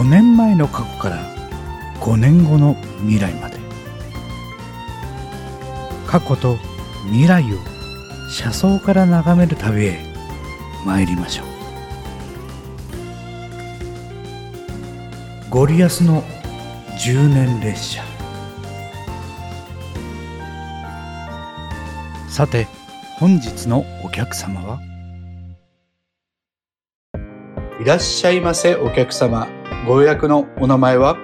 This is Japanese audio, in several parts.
5年前の過去から5年後の未来まで。過去と未来を車窓から眺める旅へ参りましょう。ゴリアスの10年列車。さて本日のお客様は？いらっしゃいませお客様。ご予約のお名前は？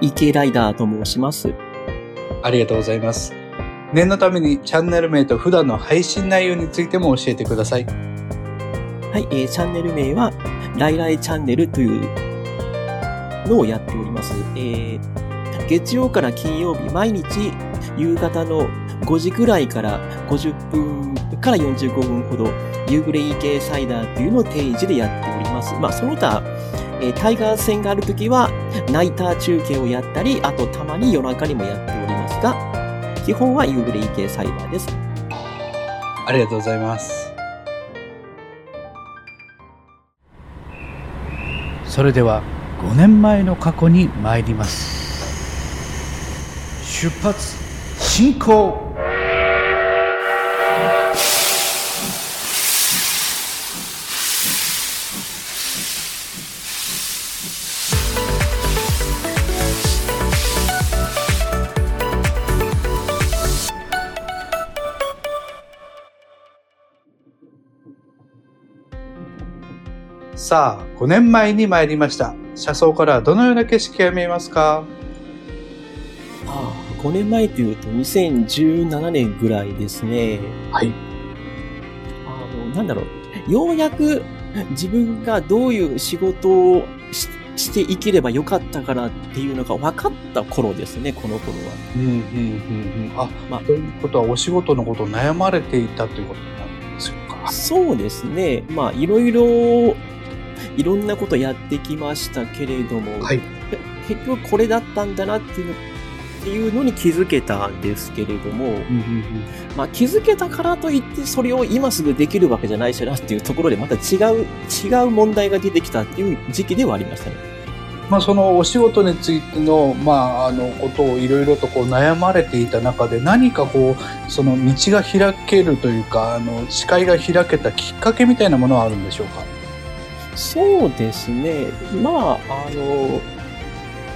池ライダーと申します。ありがとうございます念のためにチャンネル名と普段の配信内容についても教えてくださいはい、えーチャンネル名は、ライライチャンネルというのをやっております。えー月曜から金曜日、毎日夕方の5時くらいから50分から45分ほど、夕暮れ EK サイダーというのを定時でやっております。まあ、その他、えータイガー戦があるときは、ナイター中継をやったり、あとたまに夜中にもやっておりますが、基本は夕暮れ EK サイダーです。ありがとうございます。それでは5年前の過去に参ります。出発進行さあ5年前に参りました車窓からどのような景色が見えますか？ああ、5年前というと2017年ぐらいですね。はいあの、なんだろう。ようやく自分がどういう仕事をしして生きればよかったかなっていうのが分かった頃ですね、この頃は。うんうんうんうんあまあということはお仕事のことを悩まれていたということなんですか？そうですね。まあ、いろいろ、いろんなことやってきましたけれども、はい。結局これだったんだなっていうのっていうのに気づけたんですけれども、うんうんうん。まあ、気づけたからといってそれを今すぐできるわけじゃないしなっていうところでまた違う、違う問題が出てきたっていう時期ではありましたね。まあ、そのお仕事についての,、まあ、あのことをいろいろとこう悩まれていた中で何かこうその道が開けるというかあの視界が開けたきっかけみたいなものはあるんでしょうか？そうですね。まあ、あの、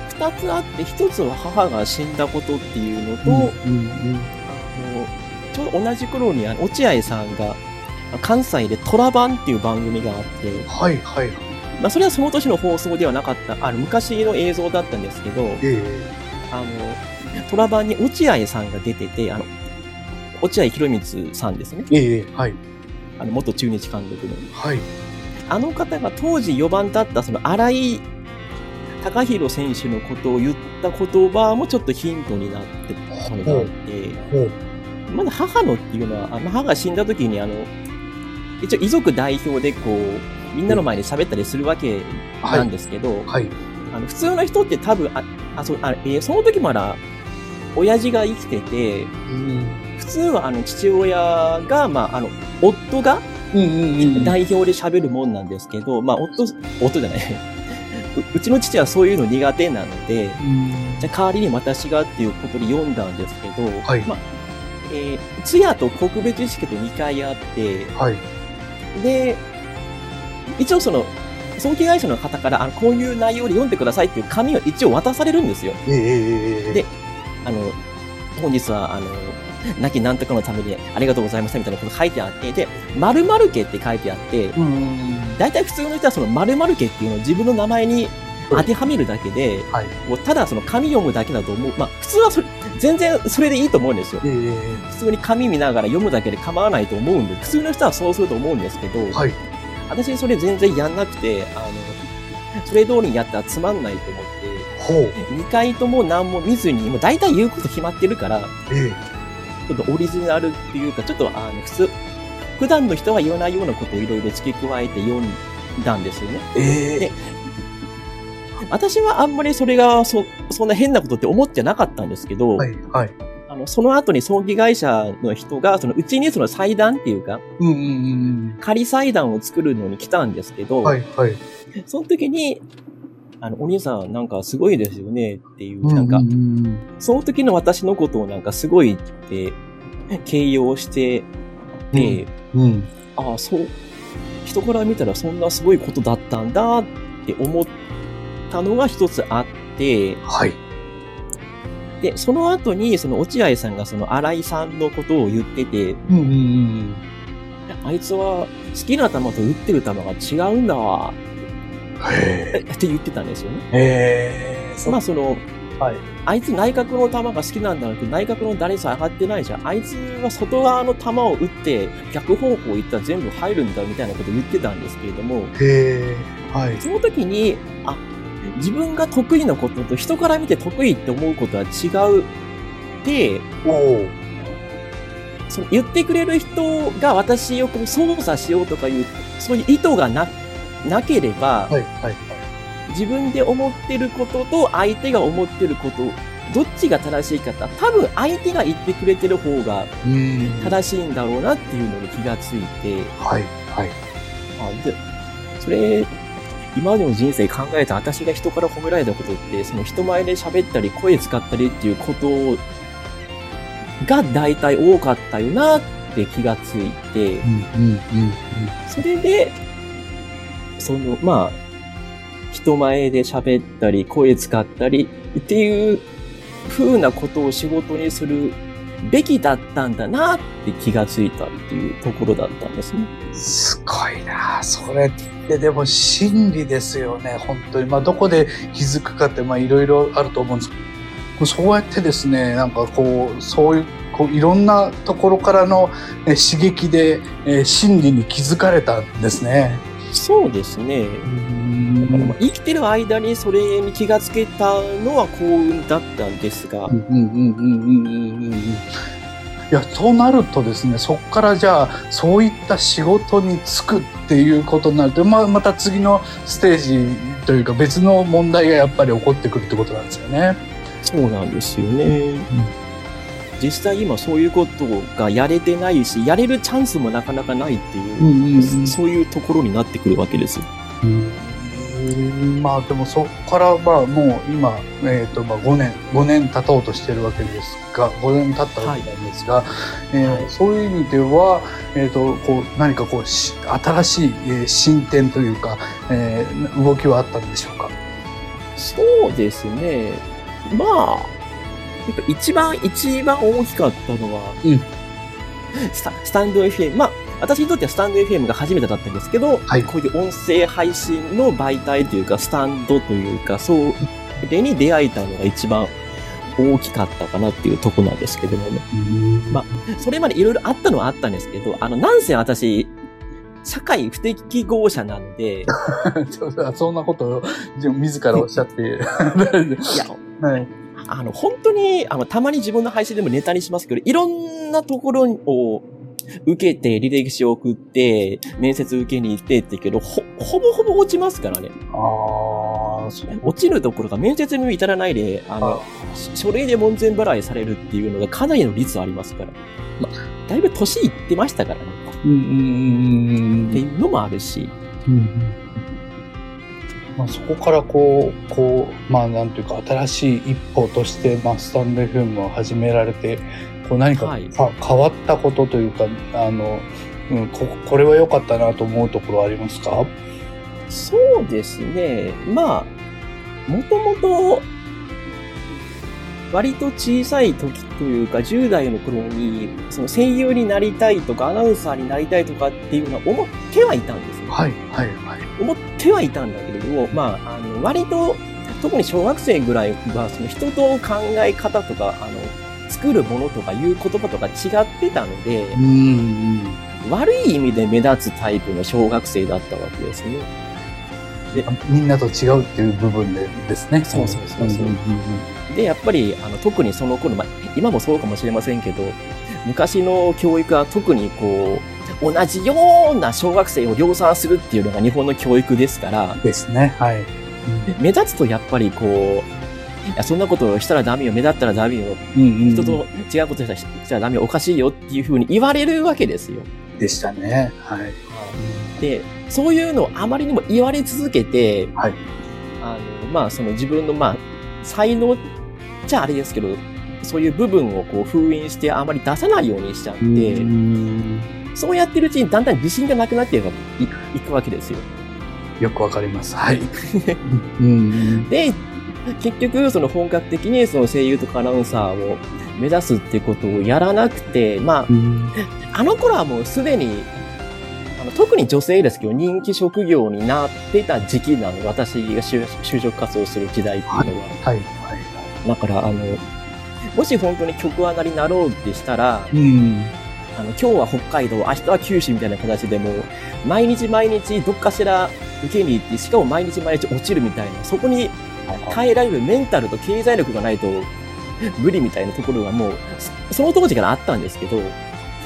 二つあって、一つは母が死んだことっていうのと、うんうんあのちょうど同じ頃にあの落合さんが関西でトラバンっていう番組があって、はいはいまあ、それはその年の放送ではなかった、あの昔の映像だったんですけど、えあの、トラバンに落合さんが出てて、あの、落合博満さんですね。えええはいあの、元中日監督の。はいあの方が当時4番だった、その荒井貴弘選手のことを言った言葉もちょっとヒントになってたのがあって、まだ母のっていうのは、あの母が死んだ時にあの、一応遺族代表でこう、みんなの前で喋ったりするわけなんですけど、はい。あの普通の人って多分、あ、あそうあえーその時まだ、親父が生きてて、うん。普通はあの父親が、まあ、あの、夫が代表で喋るもんなんですけど、まあ、夫、夫じゃない。ううちの父はそういうの苦手なので、うん。じゃあ代わりに私がっていうことで読んだんですけど、はい。まあ、えー通夜と告別式と2回あって、はい。で、一応その、葬儀会社の方から、あの、こういう内容で読んでくださいっていう紙を一応渡されるんですよ。ええええええ。であの、本日は、あの、亡きなんとかのためにありがとうございましたみたいなこと書いてあって、で、〇〇家って書いてあって、大体普通の人はその〇〇家っていうのを自分の名前に当てはめるだけで、はい。もうただその紙読むだけだと思う。まあ、普通はそれ、全然それでいいと思うんですよ。ええ。え普通に紙見ながら読むだけで構わないと思うんで、普通の人はそうすると思うんですけど、えはい。私それ全然やんなくて、あの、それ通りにやったらつまんないと思って、ほう。2回とも何も見ずに、もう大体言うこと決まってるから、えちょっとオリジナルっていうか、ちょっとあの、普通、普段の人は言わないようなことをいろいろ付け加えて読んだんですよね。えええで私はあんまりそれがそ、そんな変なことって思ってなかったんですけど、はいはいああの、その後に葬儀会社の人が、そのうちにその祭壇っていうか、うんうんうん仮祭壇を作るのに来たんですけど、うん。はいはい。その時に、あの、お兄さんなんかすごいですよねっていう、なんかその時の私のことをなんかすごいって形容して、で、うんうん。ああ、そう、人から見たらそんなすごいことだったんだって思ったのが一つあって、はい。で、その後にその落合さんがその新井さんのことを言ってて、うんうんうんあいつは好きな球と打ってる球が違うんだわ って言ってたんですよね。まあその、はい。あいつ内角の球が好きなんだけど、内角の打率上がってないじゃん。あいつは外側の球を打って逆方向行ったら全部入るんだみたいなことを言ってたんですけれども。はい。その時に、あ、自分が得意なことと人から見て得意って思うことは違うって。その言ってくれる人が私をこう操作しようとかいう、そういう意図がな、なければ、はいはい。自分で思ってることと相手が思ってること、どっちが正しいかって多分相手が言ってくれてる方がうん。正しいんだろうなっていうのに気がついて、はいはい。あで、それ、今までの人生考えた私が人から褒められたことって、その人前で喋ったり声使ったりっていうことが大体多かったよなって気がついて、うんうんうんそれで、その、まあ、人前で喋ったり声使ったりっていう風なことを仕事にするべきだったんだなって気がついたっていうところだったんですね。すごいなそれってでも真理ですよね、本当に。まあどこで気づくかってまあいろいろあると思うんですけど、そうやってですね、なんかこう、そういう、こういろんなところからの刺激で、えー真理に気づかれたんですね。そうですね。だからまあ生きてる間にそれに気がつけたのは幸運だったんですが、うんうんうんうんうんうんうんいやとなるとですねそこからじゃあそういった仕事に就くっていうことになるとままた次のステージというか別の問題がやっぱり起こってくるってことなんですよね。そうなんですよね。実際今そういうことがやれてないし、やれるチャンスもなかなかないっていう、んうんそういうところになってくるわけですよ。うん。まあでもそこからまあもう今、えーとまあ、5年5年経とうとしてるわけですが5年経ったわけなんですが、えーはい。そういう意味では、えー、とこう何かこうし新しい、えー進展というか、えー動きはあったんでしょうか？そうですね。まあ、やっぱ一番、一番大きかったのは、うん。スタスタンド FM。まあ、私にとってはスタンド FM が初めてだったんですけど、はい。こういう音声配信の媒体というか、スタンドというか、そう、それに出会えたのが一番大きかったかなっていうとこなんですけどもね。まそれまでいろいろあったのはあったんですけど、あの、なんせ私、社会不適合者なので、いそんなことを自らおっしゃって。や、はいあの、本当に、あの、たまに自分の配信でもネタにしますけど、いろんなところを受けて、履歴書を送って、面接受けに行ってってけど、ほ、ほぼほぼ落ちますからね。ああ落ちるところが面接にも至らないで、あの、し書類で門前払いされるっていうのがかなりの率ありますから。まあ、だいぶ年いってましたからね。うんうんっていうのもあるし。うんまあ、そこからこう、こう、まあなんていうか新しい一歩として、まあスタンド FM を始められて、こう何かはいか変わったことというか、あの、うん、ここれは良かったなと思うところはありますか？そうですね。まあ、もともと、割と小さい時というか、10代の頃に、その声優になりたいとか、アナウンサーになりたいとかっていうのは思ってはいたんですよ。はい、はい、はい。思ってはいたんだけれども、まあ、あの、割と、特に小学生ぐらいは、その人と考え方とか、あの、作るものとかいう言葉とか違ってたので。悪い意味で目立つタイプの小学生だったわけですね。みんなと違うっていう部分でですね。そうそうそうそうで、やっぱり、あの、特にその頃、まあ、今もそうかもしれませんけど、昔の教育は特にこう、同じような小学生を量産するっていうのが日本の教育ですからうん、ですね。はい。目立つとやっぱりこう、や、そんなことをしたらダメよ、目立ったらダメよ、うんうん人と違うことしたらしたらダメよ、おかしいよっていうふうに言われるわけですよ。でしたね。はい。で、そういうのをあまりにも言われ続けて、はいあの、まあ、その自分の、まあ、才能じゃあれですけど、そういう部分をこう封印してあまり出さないようにしちゃって、うんそうやってるうちにだんだん自信がなくなっていいくわけですよ。よくわかります。はい。うんで、結局、その本格的にその声優とかアナウンサーを目指すってことをやらなくて、まあ、うんあの頃はもうすでに、あの特に女性ですけど、人気職業になってた時期なの。私が就就職活動する時代っていうのは。はい。はい。だから、あの、もし本当に曲上がりになろうってしたら、うん。あの、今日は北海道、明日は九州みたいな形でもう、毎日毎日どっかしら受けに行って、しかも毎日毎日落ちるみたいな、そこに耐えられるメンタルと経済力がないと無理みたいなところがもう、そその当時からあったんですけど、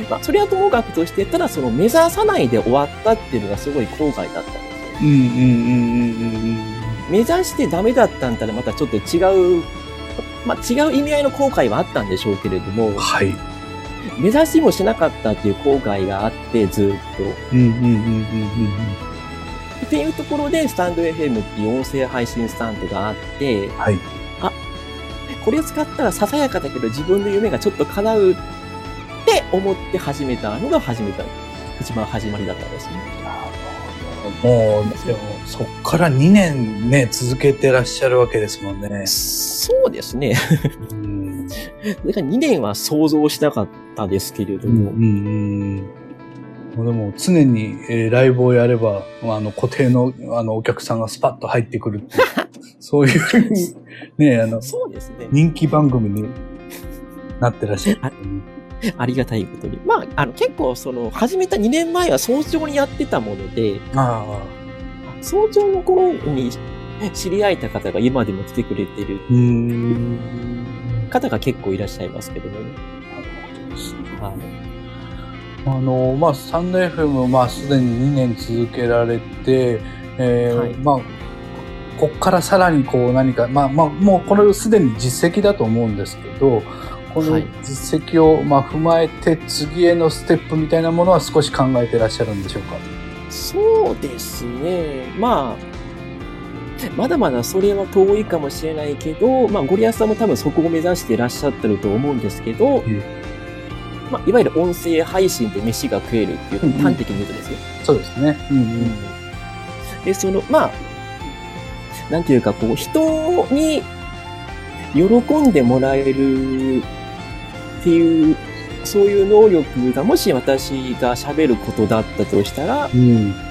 まあ、それはともかくとして、ただその目指さないで終わったっていうのがすごい後悔だったんですよ。うんうんうんうん目指してダメだったんだらまたちょっと違う、まあ、違う意味合いの後悔はあったんでしょうけれどもうん。、はい。目指しもしなかったっていう後悔があって、ずっと。っていうところで、スタンド FM っていう音声配信スタンドがあって、うん。はい。これを使ったらささやかだけど自分の夢がちょっと叶うって思って始めたのが始めた、一番始まりだったんですね。もう、でも、そっから2年ね、続けてらっしゃるわけですもんね。そうですね。うん。だから2年は想像しなかったですけれども、うんうんうん。でも常に、えーライブをやれば、まあ、あの固定のあのお客さんがスパッと入ってくる そういうねあのそうですね。人気番組になってらっしゃる、ありがたいことに。まあ、あの、結構、その、始めた2年前は早朝にやってたもので、あ早朝の頃に知り合えた方が今でも来てくれてるあうーん方が結構いらっしゃいますけどもね。はいあのまあスタンド FM まあすでに2年続けられて、えーはいまあこっからさらにこう何かまあまあもうこれすでに実績だと思うんですけどこのはい実績をまあ踏まえて次へのステップみたいなものは少し考えてらっしゃるんでしょうか？そうですね。まあ、まだまだそれは遠いかもしれないけど、まあ、ゴリアスさんも多分そこを目指していらっしゃってると思うんですけど、えまあ、いわゆる音声配信で飯が食えるっていううんうん。端的に言うとですよ。そうですね。うん。うん。で、その、まあ、なんていうか、こう、人に喜んでもらえるっていう、そういう能力がもし私が喋ることだったとしたら、うん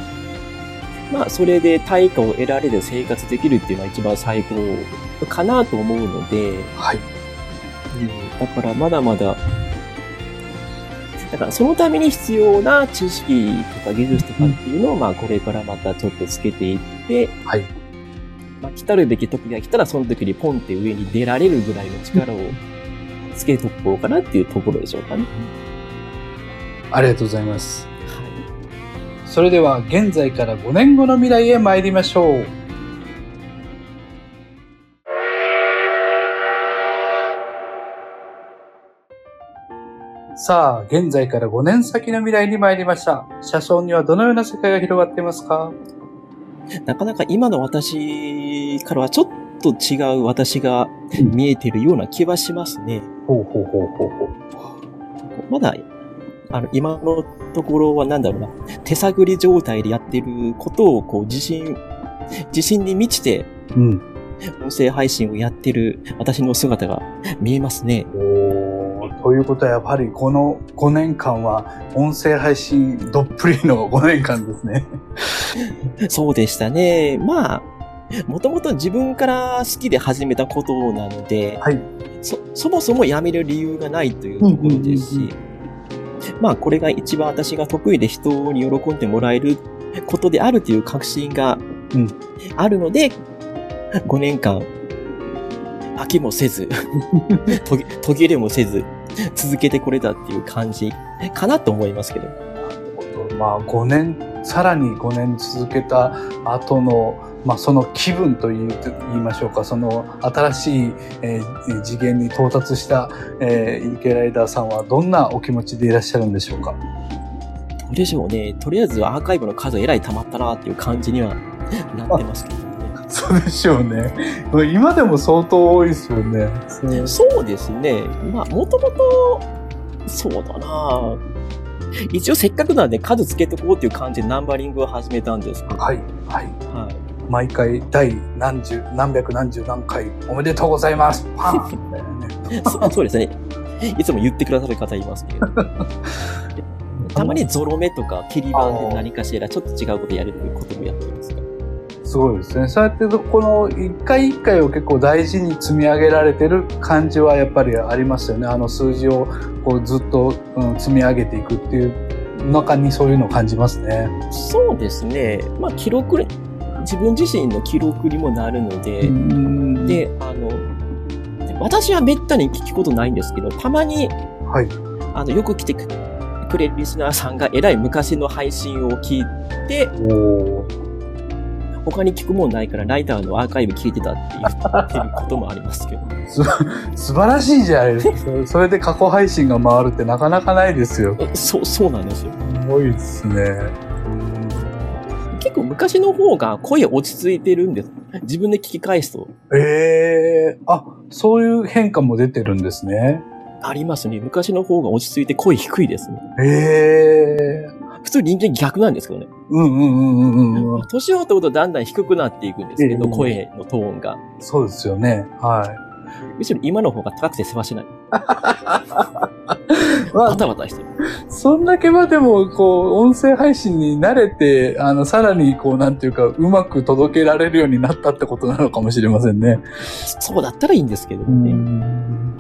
まあ、それで対価を得られる生活できるっていうのは一番最高かなと思うので、はい。だからまだまだ、だからそのために必要な知識とか技術とかっていうのを、まあこれからまたちょっとつけていって、はい。まあ来たるべき時が来たらその時にポンって上に出られるぐらいの力をつけとこうかなっていうところでしょうかね。ありがとうございます。はそれでは現在から5年後の未来へ参りましょうさあ、現在から5年先の未来に参りました。車窓にはどのような世界が広がっていますか？い。なかなか今の私からはちょっと違う私が見えてるような気はしますね。ほうほうほうほうほう。まだ、あの、今のところはなんだろうな、手探り状態でやってることを、こう、自信、自信に満ちて、うん。音声配信をやってる私の姿が見えますね。おーということはやっぱりこの5年間は音声配信どっぷりの5年間ですね。そうでしたね。まあ、もともと自分から好きで始めたことなので、はい。そ、そもそもやめる理由がないというところですうんうんし、まあこれが一番私が得意で人に喜んでもらえることであるという確信がうんあるので、5年間、飽きもせず、途切途切れもせず、続けてこれたっていう感じかなと思いますけど。まあ5年、さらに5年続けた後のまあ、その気分と言い言いましょうか、その新しい、えー次元に到達した、えー、池ライダーさんはどんなお気持ちでいらっしゃるんでしょうか？でしょうね。とりあえずアーカイブの数えらい溜まったなっていう感じには なってますけどね。そうでしょうね。今でも相当多いですよね。そうそうですね。まあ、もともと、そうだな一応せっかくなんで数つけとこうっていう感じでナンバリングを始めたんですけど。はい、はい。はい。毎回第何十、何百何十何回おめでとうございます。パンみたいなね。そそうですね。いつも言ってくださる方いますけど。たまにゾロ目とか切り板で何かしらちょっと違うことやるということもやってますか？ら。すごいですね。そうやってこの一回一回を結構大事に積み上げられてる感じはやっぱりありますよね。あの数字をこうずっと、うん、積み上げていくっていう中にそういうのを感じますね。そうですね。まあ記録、自分自身の記録にもなるので、うん、で、あの、私はめったに聞くことないんですけど、たまに、はい。あの、よく来てくれるリスナーさんがえらい昔の配信を聞いて、他に聞くもんないからライターのアーカイブ聞いてたって言ってることもありますけど。素晴らしいじゃないですか。それで過去配信が回るってなかなかないですよ。そう、そうなんですよ。すごいですね。結構昔の方が声落ち着いてるんです。自分で聞き返すと。ええあ、そういう変化も出てるんですね。ありますね。昔の方が落ち着いて声低いですね。ええ普通人間逆なんですけどね。うんうんうんうんうん。年を取るとだんだん低くなっていくんですけど、ええ声のトーンが。そうですよね。はい。むしろ今の方が高くてせわしない。まあバタバタしてる。そんだけはでも、こう、音声配信に慣れて、あの、さらに、こう、なんていうか、うまく届けられるようになったってことなのかもしれませんね。そうだったらいいんですけどね。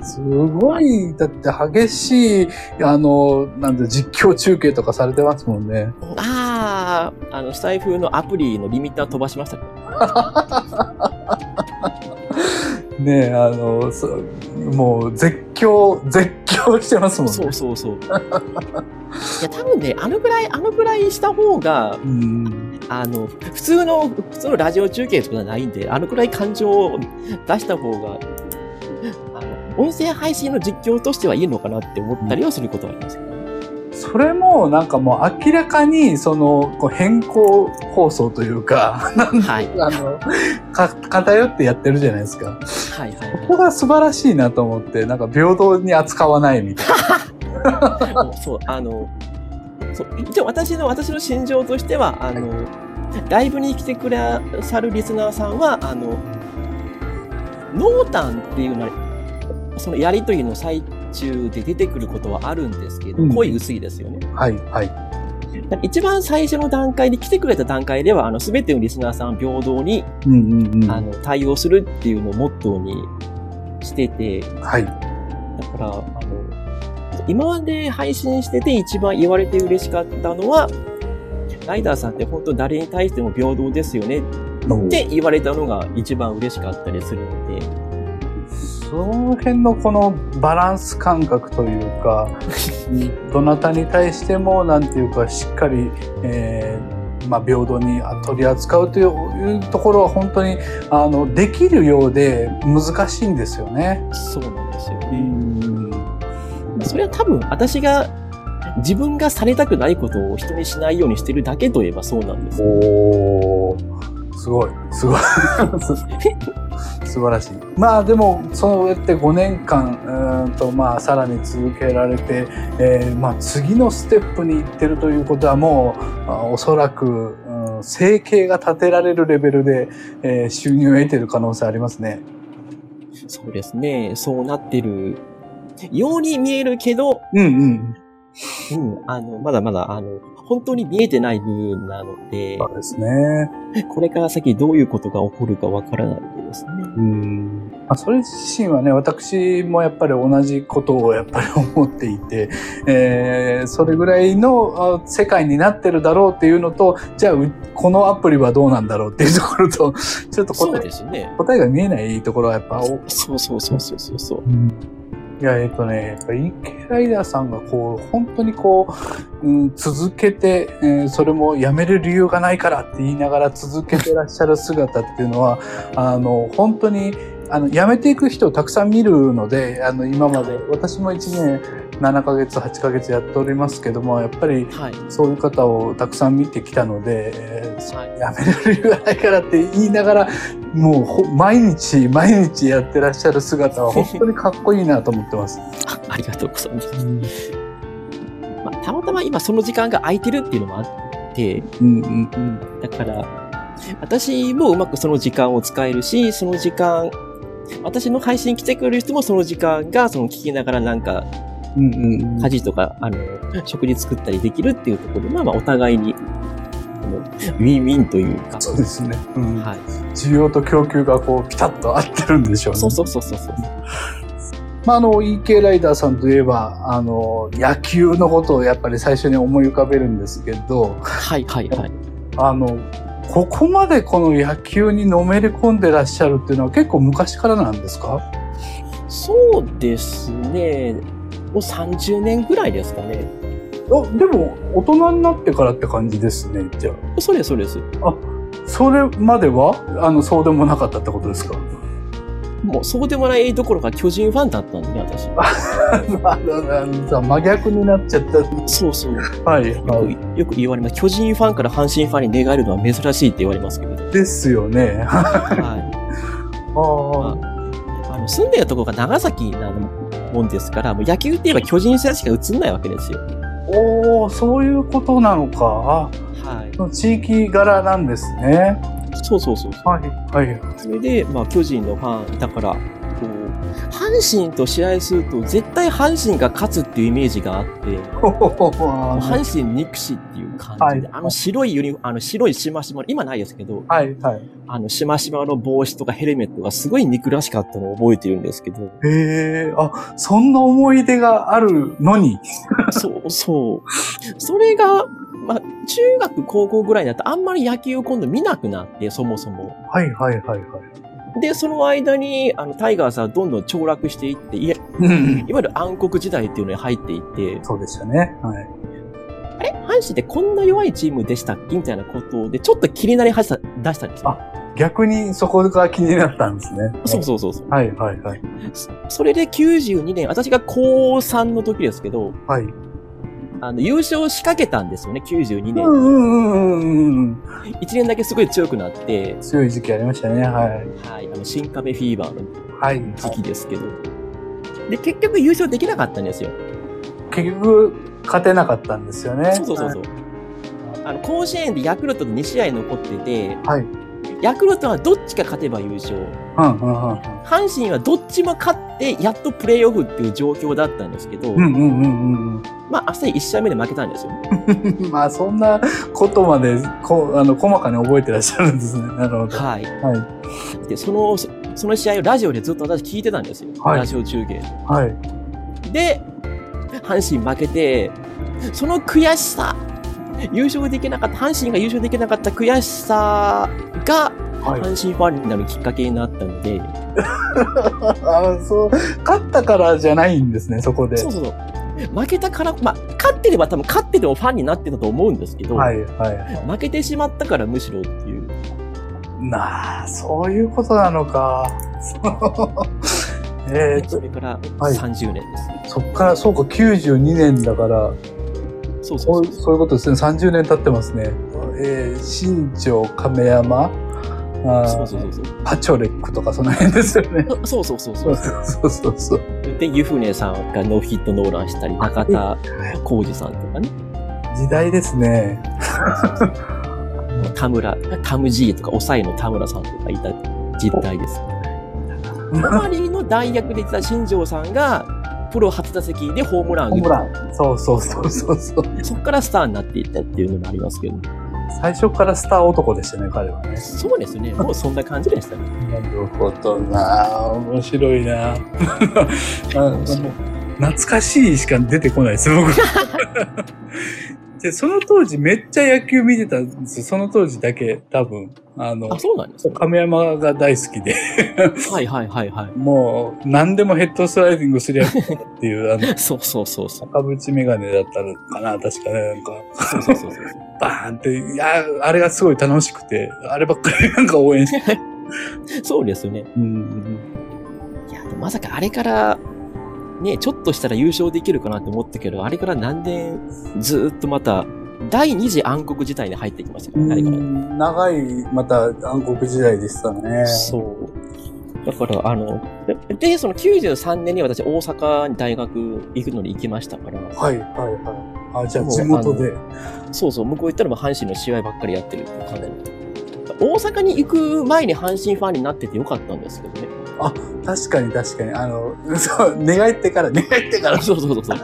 すごい、だって激しい、あの、なんで、実況中継とかされてますもんね。ああ、あの、スタイフのアプリのリミッター飛ばしましたか ねえ、あの、そもう、絶叫、絶叫してますもんね。そうそうそう。いや、多分ね、あのぐらい、あのぐらいした方が、うん。あの、普通の、普通のラジオ中継とかじゃないんで、あのくらい感情を出した方が、あの、音声配信の実況としてはいいのかなって思ったりはすることはありますけどね。それも、なんかもう明らかに、その、こう変更放送というか、はい。あの、か、偏ってやってるじゃないですか。はいはいここが素晴らしいなと思って、なんか平等に扱わないみたいな。はい。そう、あの、そう、一応私の、私の心情としては、あの、ライブに来てくださるリスナーさんは、あの、濃淡っていうのは、そのやりとりの最中で出てくることはあるんですけど、うん声薄いですよね。はい、はい。一番最初の段階で来てくれた段階では、あの、すべてのリスナーさんを平等に、うんうんうん。あの、対応するっていうのをモットーにしてて、はい。だから、あの、今まで配信してて一番言われて嬉しかったのは、ライダーさんって本当誰に対しても平等ですよねって言われたのが一番嬉しかったりするので、その辺のこのバランス感覚というか、どなたに対しても、なんていうか、しっかり、えーまあ、平等に取り扱うというところは本当に、あの、できるようで難しいんですよね。そうなんですようね。ん。それは多分私が自分がされたくないことを人にしないようにしてるだけといえばそうなんです。おーすごい、すごい。素晴らしい。まあでも、そうやって5年間、うーんと、まあさらに続けられて、えーまあ次のステップに行ってるということはもう、あおそらく、うん、生計が立てられるレベルで、えー収入を得てる可能性ありますね。そうですね。そうなってるように見えるけど、うんうん。うん、あの、まだまだ、あの、本当に見えてない部分なので、そうですね。これから先どういうことが起こるかわからないんでですね。うんまあ、それ自身はね、私もやっぱり同じことをやっぱり思っていて、えーそれぐらいのあ世界になってるだろうっていうのと、じゃあ、うこのアプリはどうなんだろうっていうところと、ちょっと答えね。答えが見えないところはやっぱ、おそうそうそうそうそうそう。うんいや、えっとね、やっぱり池ライダーさんがこう、本当にこう、うん、続けて、えーそれもやめる理由がないからって言いながら続けてらっしゃる姿っていうのは、あの、本当に、あの、辞めていく人をたくさん見るので、あの、今まで、私も一年7ヶ月、8ヶ月やっておりますけども、やっぱりはい。そういう方をたくさん見てきたので、えーはい。やめる理由がないからって言いながら、もうほ毎日毎日やってらっしゃる姿は 本当にかっこいいなと思ってます。あありがとうございます。まあ、たまたま今その時間が空いてるっていうのもあって、うんうんうん。だから、私もうまくその時間を使えるし、その時間、私の配信来てくれる人もその時間が、その聞きながらなんか、うんうんうん家事とか、あの、食事作ったりできるっていうところで、まあまあお互いに、ウィンウィンというか、そうですね、うんはい。需要と供給がこうピタッと合ってるんでしょうね。そうそうそうそうそう。まあ、あの EK ライダーさんといえばあの野球のことをやっぱり最初に思い浮かべるんですけどはいはいはい。あのここまでこの野球にのめり込んでらっしゃるっていうのは結構昔からなんですか？そうですね。もう30年ぐらいですかね。あでも大人になってからって感じですねじゃそうです、そうです。あそれまでは？あのそうでもなかったってことですか？もうそうでもないどころか巨人ファンだったんでね、私。真逆になっちゃったそうそう。よはい、くはい、よく言われます。巨人ファンから阪神ファンに寝返るのは珍しいって言われますけど。ですよねあはい。ああの、住んでるところが長崎なもんですから、もう野球って言えば巨人戦しか映んないわけですよ。おおそういうことなのかはい。あ地域柄なんですねそうそうそう。はいはいそれで、まあ、巨人のファン、だから、阪神と試合すると、絶対阪神が勝つっていうイメージがあって、阪神憎しっていう感じで、はい。あの白いユニ、あの白いしましま、今ないですけど、はいはい。あのしましまの帽子とかヘルメットがすごい憎らしかったのを覚えてるんですけど、へえあそんな思い出があるのに。そうそう。それが、まあ、中学、高校ぐらいになったらあんまり野球を今度見なくなって、そもそも。はいはいはいはいで、その間に、あの、タイガースはどんどん凋落していって、いやうん。いわゆる暗黒時代っていうのに入っていって、そうでしたね。はい。あれ？阪神ってこんな弱いチームでしたっけ？みたいなことで、ちょっと気になりはした、出したんですよ。逆にそこが気になったんですね。そうそうそうそう。はいはいはい。そそれで92年、私が高3の時ですけど、はいあの、優勝しかけたんですよね、92年。うんうんうんうんうん1年だけすごい強くなって、強い時期ありましたねはいはい、あの、新亀フィーバーのはい時期ですけど。で、結局優勝できなかったんですよ。結局勝てなかったんですよねそうそうそうそう。あの、甲子園でヤクルトと2試合残ってて、はいヤクルトはどっちか勝てば優勝？阪神はどっちも勝って、やっとプレーオフっていう状況だったんですけど、まあ、明日1試合目で負けたんですよ。う んまあそんなことまでこあの細かに覚えてらっしゃるんですねなるほどはい。はいで、その、そその試合をラジオでずっと私聞いてたんですよ。はいラジオ中継。はいで、阪神負けて、その悔しさ、優勝できなかった、阪神が優勝できなかった悔しさが、はい阪神ファンになるきっかけになったので、あそう勝ったからじゃないんですねそこでそうそうそう。負けたから、まあ、勝ってれば多分勝っててもファンになってたと思うんですけど、はいはい負けてしまったからむしろっていう。なあそういうことなのか えーとそれからはい30年です。そっからそうか92年だからそうそそううそう。そういうことですね30年経ってますねえー、新庄亀山あーそうそうそうそう。パチョレックとかその辺ですよね そうそうそうそそうう。そうそうそうで、湯船さんがノーヒットノーランしたり、中田浩二さんとかね、時代ですね 田村、タムジーとか、抑えの田村さんとかいた時代です。周 りの大役でいた新庄さんが、プロ初打席でホームランを打ホームラン。そうそうそうそうそう。つそこからスターになっていったっていうのもありますけど、最初からスター男でしたね彼はね。そうですね。もうそんな感じでしたね。なるほどな。面白いな。懐かしいしか出てこないです僕 で、その当時めっちゃ野球見てたんですよ。その当時だけ、多分。あのあ、、そうなんですね。亀山が大好きで、はいはいはいはい。もう何でもヘッドスライディングするやつっていう、あの、そうそうそうそう。赤縁メガネだったのかな、確かね、なんか、そうそうそうそう。バーンって、いや、あれがすごい楽しくて、あればっかりなんか応援して。そうですよね。うん。いや、まさかあれから、ね、ちょっとしたら優勝できるかなって思ったけど、あれから何年ずーっとまた、第二次暗黒時代に入ってきましたよね、あれから。長い、また暗黒時代でしたね。そう。だから、あの、で、でその93年に私大阪に大学行くのに行きましたから、はい、はい、はい。あ、じゃあ地元で。そうそう、向こう行ったらもう阪神の試合ばっかりやってるって感じ。大阪に行く前に阪神ファンになっててよかったんですけどね。確かに確かに。あの、そう、願ってから、願ってから。そうそうそうそう。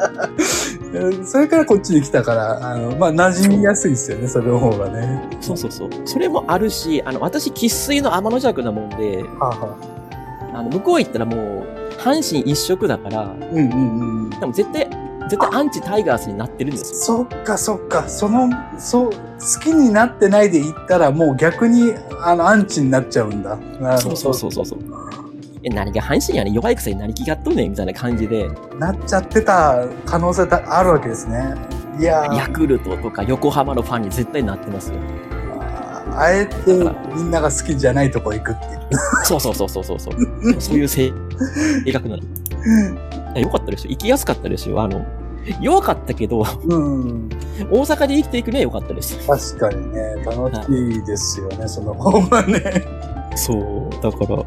それからこっちに来たから、あの、まあ、馴染みやすいですよね、それの方がね。そうそうそう。それもあるし、あの、私、生粋の天の弱なもんで、はあ、はあ、あの、向こう行ったらもう、阪神一色だから、うんうんうん。でも絶対、絶対アンチタイガースになってるんですよ。そっかそっか、その、そう、好きになってないで言ったらもう逆に、あの、アンチになっちゃうんだ。そうそうそうそうそう。え、何が阪神やねん弱いくせに何気がっとんねんみたいな感じで、なっちゃってた可能性あるわけですね。いやーヤクルトとか横浜のファンに絶対なってますよ。あえてみんなが好きじゃないとこ行くっていう。そうそうそうそうそうそう。そういう性格なの。よかったですよ。行きやすかったですよ。あの、弱かったけど、うん。大阪で生きていくには良かったです。確かにね、楽しいですよね、その方がね。そう。だから、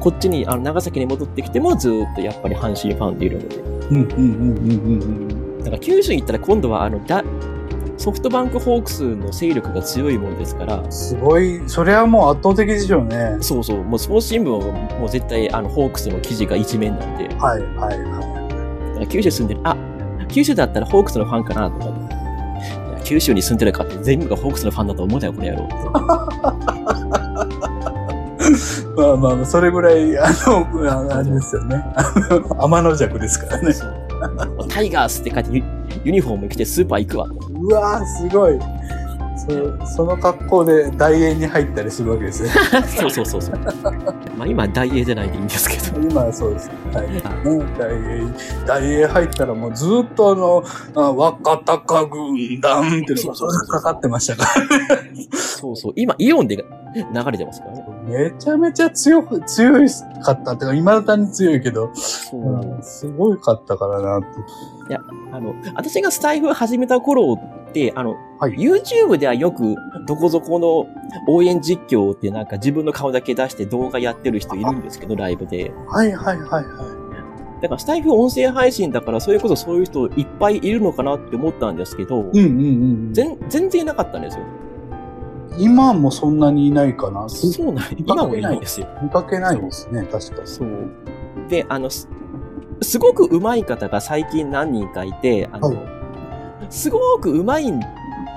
こっちに、あの、長崎に戻ってきてもずーっとやっぱり阪神ファンでいるので。うんうんうんうんうんだから九州に行ったら今度はあの、だソフトバンクホークスの勢力が強いもんですからうん。、すごい、それはもう圧倒的でしょうね。そうそう、もうスポーツ新聞はもう絶対あの、ホークスの記事が一面なんで、だはいはいはから九州住んでる、あ、九州だったらホークスのファンかなとか。九州に住んでるかって全部がホークスのファンだと思うなよ、この野郎。まあまあまあ、それぐらい、あの、ああれですよね。あの、天の弱ですからね。タイガースって書いてユユニフォーム着てスーパー行くわ。うわー、すごい。そその格好で大英に入ったりするわけですね。そうそうそうそう。まあ今大英じゃないでいいんですけど。今はそうです。はい。ね、大英、大英入ったらもうずっとあの、あ若鷹軍団っていうのがそうそうそうかかってましたから。そうそう。今イオンで流れてますからね。めちゃめちゃ強く、強いかったってか、未だに強いけど、そううんすごいかったからなって。あの、私がスタイフ始めた頃って、あの、はい YouTube ではよく、どこぞこの応援実況ってなんか自分の顔だけ出して動画やってる人いるんですけど、ライブで。はいはいはいはい。だからスタイフ音声配信だから、それこそそういう人いっぱいいるのかなって思ったんですけど、うんうんうん。全全然いなかったんですよ。今もそんなにいないかな。そうなん、今もいないんですよ。見かけないですね、確かそう。で、あの、すすごく上手い方が最近何人かいて、あの、はいすごく上手いん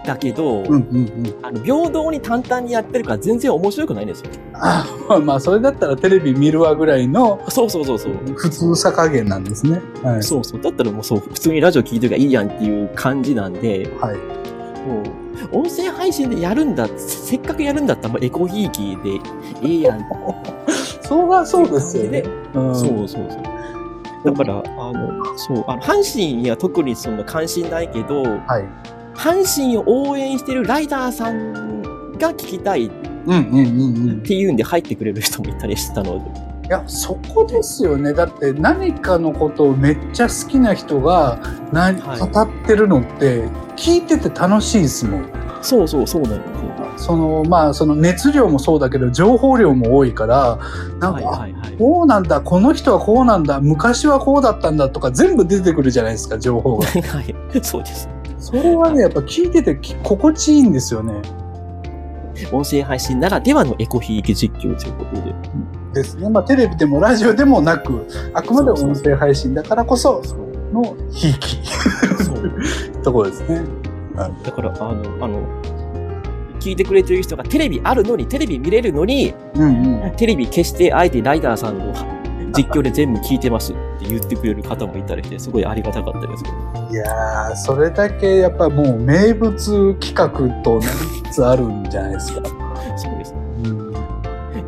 だけど、うんうんうん。あの、平等に淡々にやってるから全然面白くないんですよ。あまあまあ、それだったらテレビ見るわぐらいのそうそうそうそう。普通さ加減なんですね。はい。そうそう。だったらもうそう、普通にラジオ聞いてるからいいやんっていう感じなんで、はい。もう、音声配信でやるんだ、せっかくやるんだったらエコひいきでいいやん。それはそうですよね。うん、そうそうそう。だから、あの、そう、あの、阪神には特にその関心ないけど、はい。阪神を応援してるライダーさんが聞きたいっうんうんうんうん。ていうんで入ってくれる人もいたりしたので。いや、そこですよね。だって何かのことをめっちゃ好きな人がな、はい語ってるのって聞いてて楽しいですもん。そうそうそうなんですよ。その、まあ、その熱量もそうだけど、情報量も多いから、なんか、はいはいこうなんだ、この人はこうなんだ、昔はこうだったんだとか全部出てくるじゃないですか、情報が。はい。そうです。それはね、やっぱ聞いててき心地いいんですよね。音声配信ならではのエコひいき実況ということで。ですね。まあ、テレビでもラジオでもなく、あくまで音声配信だからこそのひいき。ところですね。だから、あの、あの、聞いてくれてる人がテレビあるのに、テレビ見れるのに、うんうん。テレビ消して、あえてライダーさんの実況で全部聞いてます。って言ってくれる方もいたりして、すごいありがたかったですけど。いやー、それだけやっぱもう名物企画となりつつあるんじゃないですか。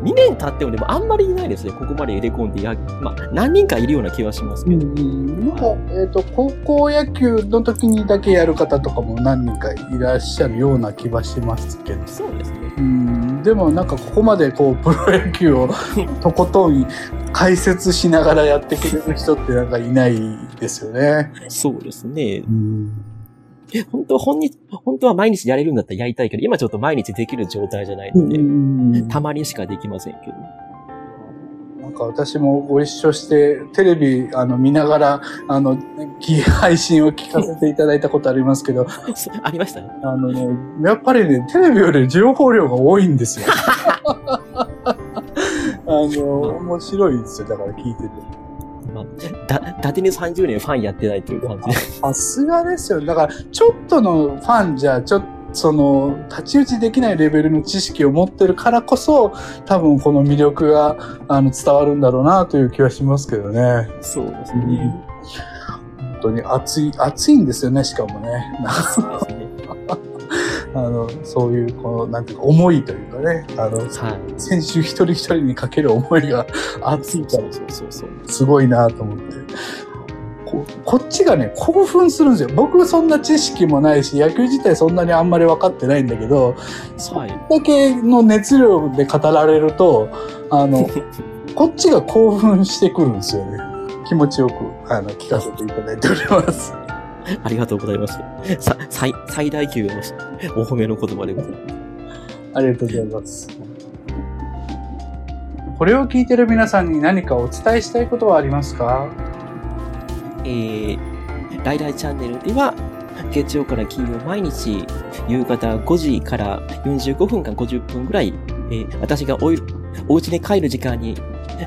そうです。うん2年経ってもでもあんまりいないですね。ここまで入れ込んでや、まあ、何人かいるような気はしますけど。なんか、えっ、と、高校野球の時にだけやる方とかも何人かいらっしゃるような気はしますけど。そうですね。うん、でもなんかここまでこう、プロ野球を とことん解説しながらやってくれる人ってなんかいないですよね。そうですね。うん。本当は本日、本当は毎日やれるんだったらやりたいけど、今ちょっと毎日できる状態じゃないので、たまにしかできませんけど。なんか私もご一緒して、テレビあの見ながら、あの、き配信を聞かせていただいたことありますけど、そ ありました？ね。あのね、やっぱりね、テレビより情報量が多いんですよ。あの、面白いですよ。だから聞いてて。まあ、だ、伊達に30年ファンやってないという感じで。さすがですよ。だから、ちょっとのファンじゃ、ちょっと、その、太刀打ちできないレベルの知識を持ってるからこそ、多分この魅力が、あの、伝わるんだろうなという気はしますけどね。そうですね。本当に熱い、熱いんですよね、しかもね。そうですね。あの、そういう、この、なんていうか、思いというかね、あの、はい。選手一人一人にかける思いが熱いから、そうそうそう。すごいなと思って。ここっちがね、興奮するんですよ。僕そんな知識もないし、野球自体そんなにあんまり分かってないんだけど、そはい。れだけの熱量で語られると、あの、こっちが興奮してくるんですよね。気持ちよく、あの、聞かせていただいております。ありがとうございます。さ、最、最大級のお褒めの言葉でございます。ありがとうございます。これを聞いてる皆さんに何かお伝えしたいことはありますか？えー、ライライチャンネルでは、月曜から金曜毎日、夕方5時から45分間50分ぐらい、えー私がおお家に帰る時間に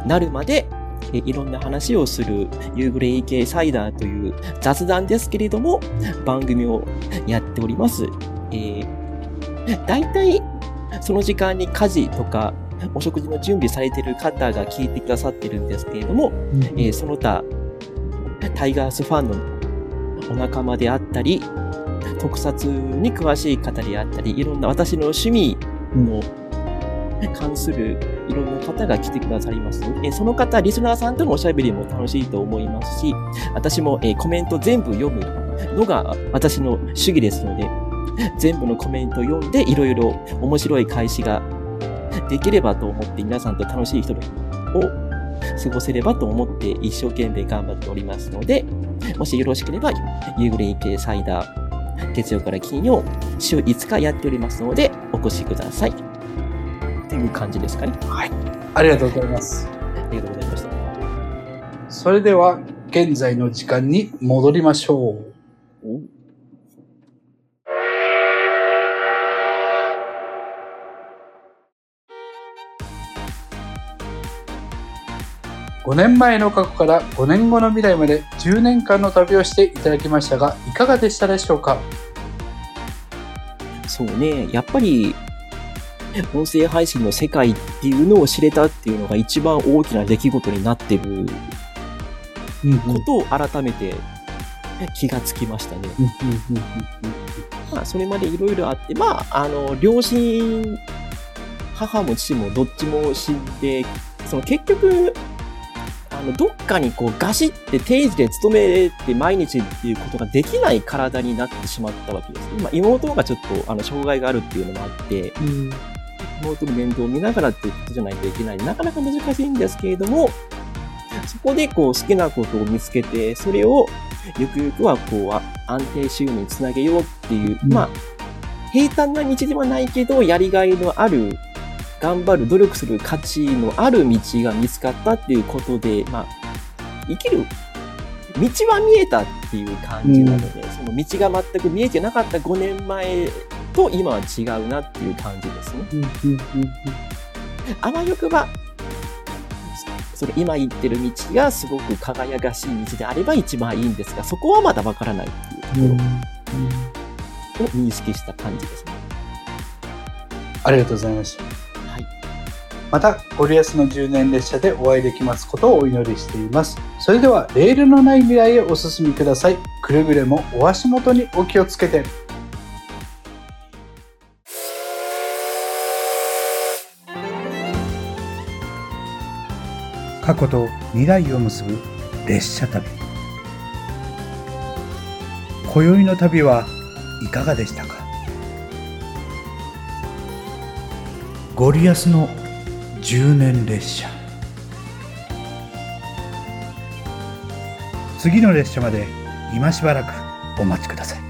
なるまで、えーいろんな話をする夕暮れ系サイダーという雑談ですけれども、番組をやっております。えー、大体、その時間に家事とか、お食事の準備されている方が聞いてくださってるんですけれども、えーその他、タイガースファンのお仲間であったり、特撮に詳しい方であったり、いろんな私の趣味の関するいろんな方が来てくださいます。えーその方、リスナーさんとのおしゃべりも楽しいと思いますし、私も、えーコメント全部読むのが私の主義ですので、全部のコメントを読んでいろいろ面白い開始ができればと思って皆さんと楽しい人を過ごせればと思って一生懸命頑張っておりますので、もしよろしければ、夕暮れ系サイダー、月曜から金曜、週5日やっておりますので、お越しください。っていう感じですかね。ありがとうございます。ありがとうございました。それでは、現在の時間に戻りましょう。5年前の過去から5年後の未来まで10年間の旅をしていただきましたが、いかがでしたでしょうか？そうね、やっぱり、音声配信の世界っていうのを知れたっていうのが一番大きな出来事になってるうんことを改めて気がつきましたね。まあ、それまでいろいろあって、まあ、あの、両親、母も父もどっちも死んで、その結局、あの、どっかにこう、ガシって定時で勤めて毎日っていうことができない体になってしまったわけです。まあ、妹がちょっと、あの、障害があるっていうのもあって、妹の面倒を見ながらっていうことじゃないといけない。なかなか難しいんですけれども、そこでこう好きなことを見つけて、それをゆくゆくはこうあ安定収入につなげようっていう、うんまあ、平坦な道ではないけど、やりがいのある、頑張る、努力する価値のある道が見つかったっていうことで、まあ、生きる道は見えたっていう感じなので、その道が全く見えてなかった5年前と今は違うなっていう感じですね。あわよくば、その今行ってる道がすごく輝かしい道であれば一番いいんですが、そこはまだわからないっていうところを認識した感じですね。ありがとうございました。はい。また、ゴリアスの10年列車でお会いできますことをお祈りしています。それではレールのない未来へお進みくださいくれぐれもお足元にお気をつけて過去と未来を結ぶ列車旅今宵の旅はいかがでしたか？ゴリアスの10年列車。次の列車まで今しばらくお待ちください。